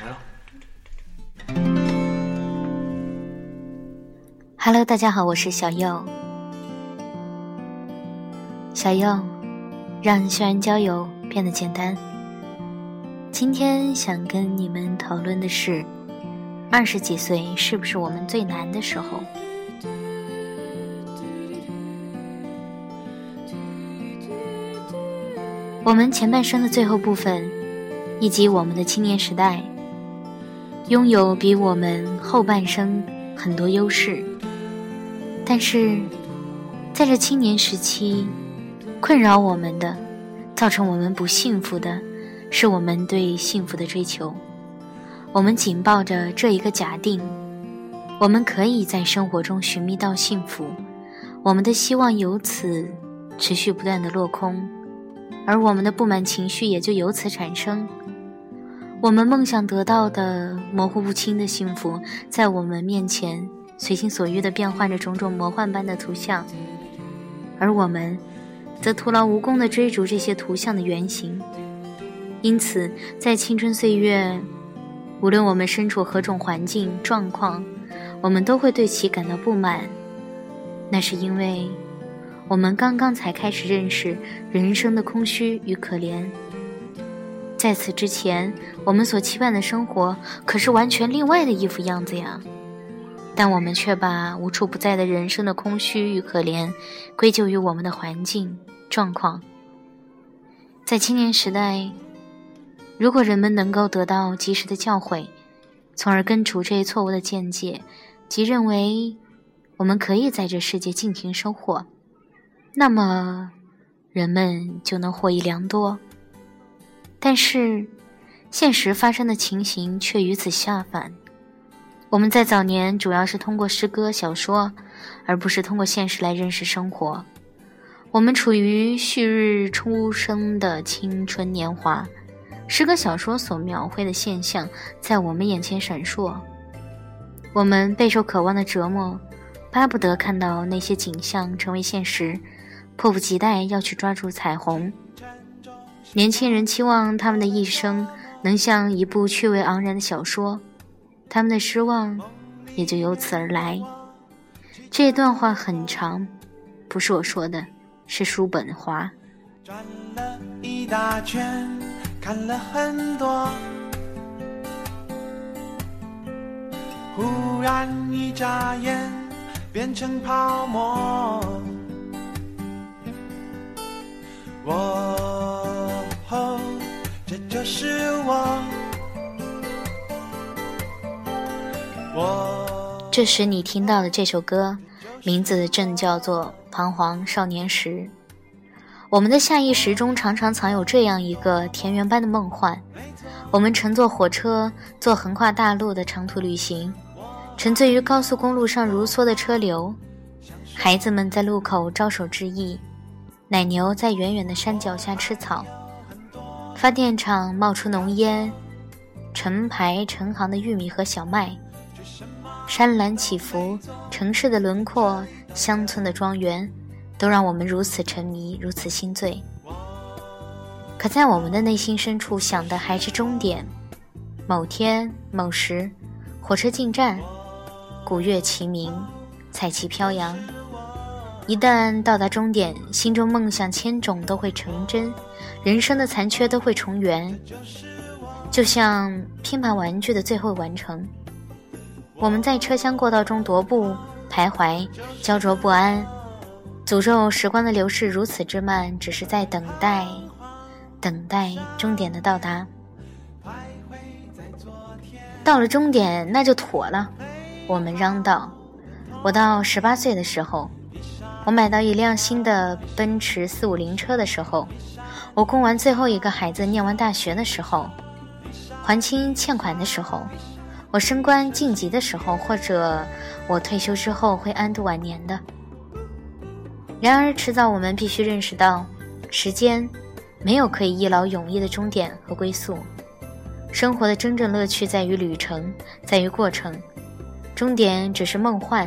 来了。Hello，大家好，我是小右。小右，让校园交友变得简单。今天想跟你们讨论的是，二十几岁是不是我们最难的时候？我们前半生的最后部分，以及我们的青年时代，拥有比我们后半生很多优势。但是，在这青年时期，困扰我们的、造成我们不幸福的，是我们对幸福的追求。我们紧抱着这一个假定：我们可以在生活中寻觅到幸福，我们的希望由此持续不断的落空，而我们的不满情绪也就由此产生。我们梦想得到的模糊不清的幸福，在我们面前。随心所欲地变换着种种魔幻般的图像，而我们，则徒劳无功地追逐这些图像的原型。因此，在青春岁月，无论我们身处何种环境状况，我们都会对其感到不满。那是因为，我们刚刚才开始认识人生的空虚与可怜。在此之前，我们所期盼的生活，可是完全另外的一副样子呀。但我们却把无处不在的人生的空虚与可怜归咎于我们的环境状况。在青年时代，如果人们能够得到及时的教诲，从而根除这一错误的见解，即认为我们可以在这世界尽情收获，那么人们就能获益良多。但是，现实发生的情形却与此相反。我们在早年主要是通过诗歌、小说，而不是通过现实来认识生活。我们处于旭日初升的青春年华，诗歌、小说所描绘的现象在我们眼前闪烁。我们备受渴望的折磨，巴不得看到那些景象成为现实，迫不及待要去抓住彩虹。年轻人期望他们的一生能像一部趣味盎然的小说。他们的失望也就由此而来。这段话很长，不是我说的，是叔本华。转了一大圈，看了很多，忽然一眨眼变成泡沫。我，这就是我。这时你听到的这首歌，名字正叫做《彷徨少年时》。我们的下意识中常常藏有这样一个田园般的梦幻：我们乘坐火车，做横跨大陆的长途旅行，沉醉于高速公路上如梭的车流。孩子们在路口招手致意，奶牛在远远的山脚下吃草，发电厂冒出浓烟，成排成行的玉米和小麦。山岚起伏，城市的轮廓，乡村的庄园，都让我们如此沉迷，如此心醉。可在我们的内心深处，想的还是终点。某天某时，火车进站，鼓乐齐鸣，彩旗飘扬。一旦到达终点，心中梦想千种都会成真，人生的残缺都会重圆，就像拼盘玩具的最后完成。我们在车厢过道中踱步、徘徊、焦灼不安，诅咒时光的流逝如此之慢，只是在等待，等待终点的到达。到了终点，那就妥了。我们嚷道：“我到十八岁的时候，我买到一辆新的奔驰四五零车的时候，我供完最后一个孩子念完大学的时候，还清欠款的时候。”我升官晋级的时候，或者我退休之后会安度晚年的。然而，迟早我们必须认识到，时间没有可以一劳永逸的终点和归宿。生活的真正乐趣在于旅程，在于过程，终点只是梦幻，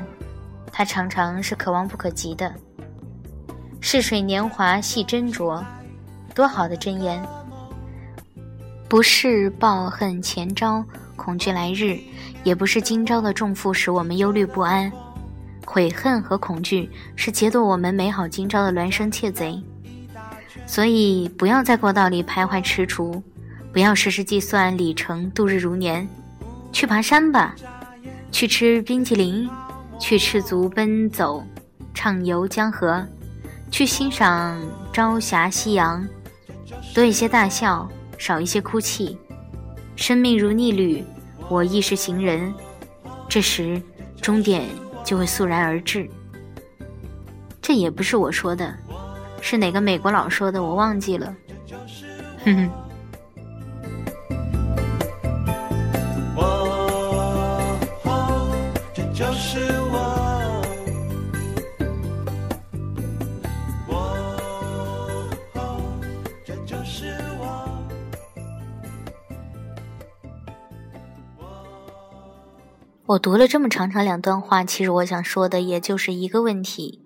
它常常是可望不可及的。逝水年华系斟酌，多好的箴言！不是抱恨前朝，恐惧来日；也不是今朝的重负使我们忧虑不安。悔恨和恐惧是劫夺我们美好今朝的孪生窃贼。所以，不要在过道里徘徊踟蹰，不要时时计算里程，度日如年。去爬山吧，去吃冰淇淋，去赤足奔走，畅游江河，去欣赏朝霞夕阳，多一些大笑。少一些哭泣，生命如逆旅，我亦是行人。这时，终点就会肃然而至。这也不是我说的，是哪个美国佬说的？我忘记了。哼哼。这就是我读了这么长长两段话，其实我想说的也就是一个问题：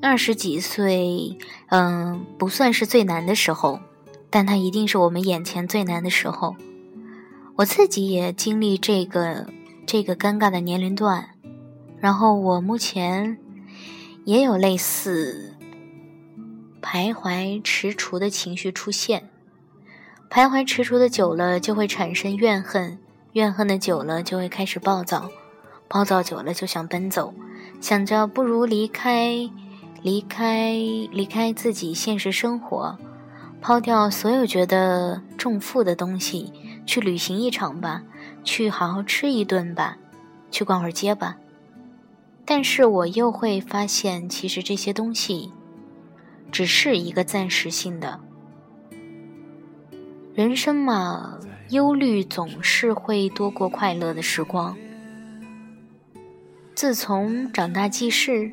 二十几岁，嗯，不算是最难的时候，但它一定是我们眼前最难的时候。我自己也经历这个这个尴尬的年龄段，然后我目前也有类似徘徊踟蹰的情绪出现，徘徊踟蹰的久了，就会产生怨恨。怨恨的久了，就会开始暴躁；暴躁久了，就想奔走，想着不如离开，离开，离开自己现实生活，抛掉所有觉得重负的东西，去旅行一场吧，去好好吃一顿吧，去逛会儿街吧。但是我又会发现，其实这些东西只是一个暂时性的。人生嘛。忧虑总是会多过快乐的时光。自从长大记事，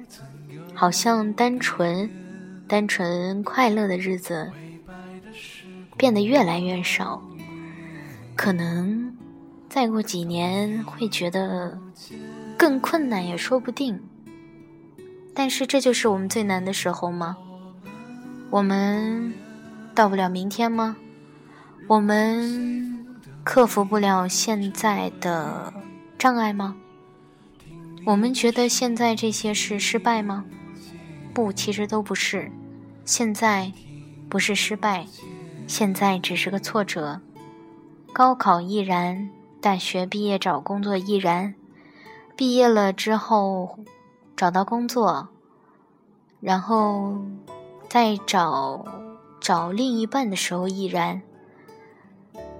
好像单纯、单纯快乐的日子变得越来越少。可能再过几年会觉得更困难也说不定。但是这就是我们最难的时候吗？我们到不了明天吗？我们？克服不了现在的障碍吗？我们觉得现在这些是失败吗？不，其实都不是。现在不是失败，现在只是个挫折。高考亦然，大学毕业找工作亦然。毕业了之后找到工作，然后再找找另一半的时候亦然。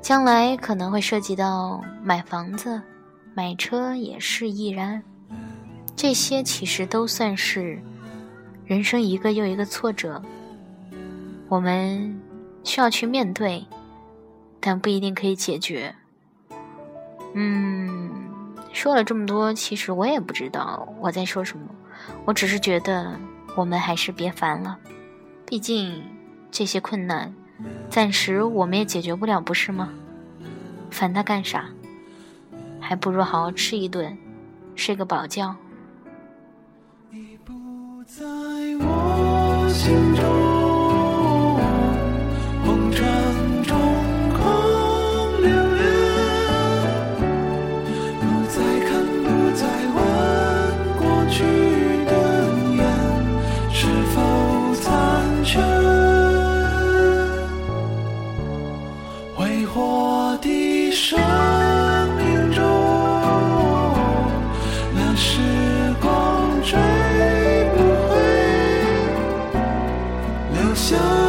将来可能会涉及到买房子、买车，也是亦然。这些其实都算是人生一个又一个挫折，我们需要去面对，但不一定可以解决。嗯，说了这么多，其实我也不知道我在说什么，我只是觉得我们还是别烦了，毕竟这些困难。暂时我们也解决不了，不是吗？烦他干啥？还不如好好吃一顿，睡个饱觉。你不在我心中想